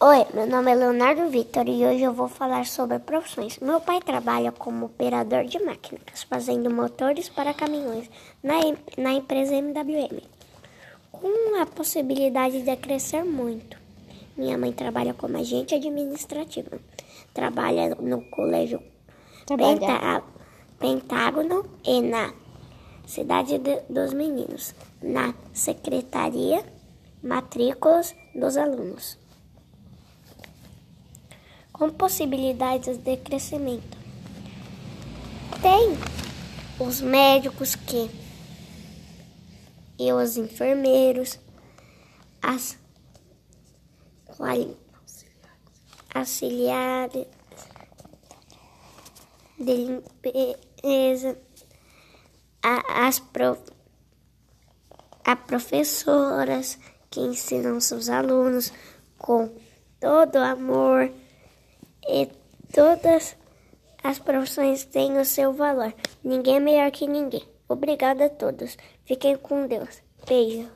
Oi, meu nome é Leonardo Vitor e hoje eu vou falar sobre profissões. Meu pai trabalha como operador de máquinas, fazendo motores para caminhões na, na empresa MWM, com a possibilidade de crescer muito. Minha mãe trabalha como agente administrativa, trabalha no colégio Penta, Pentágono e na Cidade de, dos Meninos, na Secretaria Matrículas dos Alunos com possibilidades de crescimento. Tem os médicos que e os enfermeiros, as auxiliares de limpeza, a, as prof, a professoras que ensinam seus alunos com todo amor e todas as profissões têm o seu valor. Ninguém é melhor que ninguém. Obrigada a todos. Fiquem com Deus. Beijo.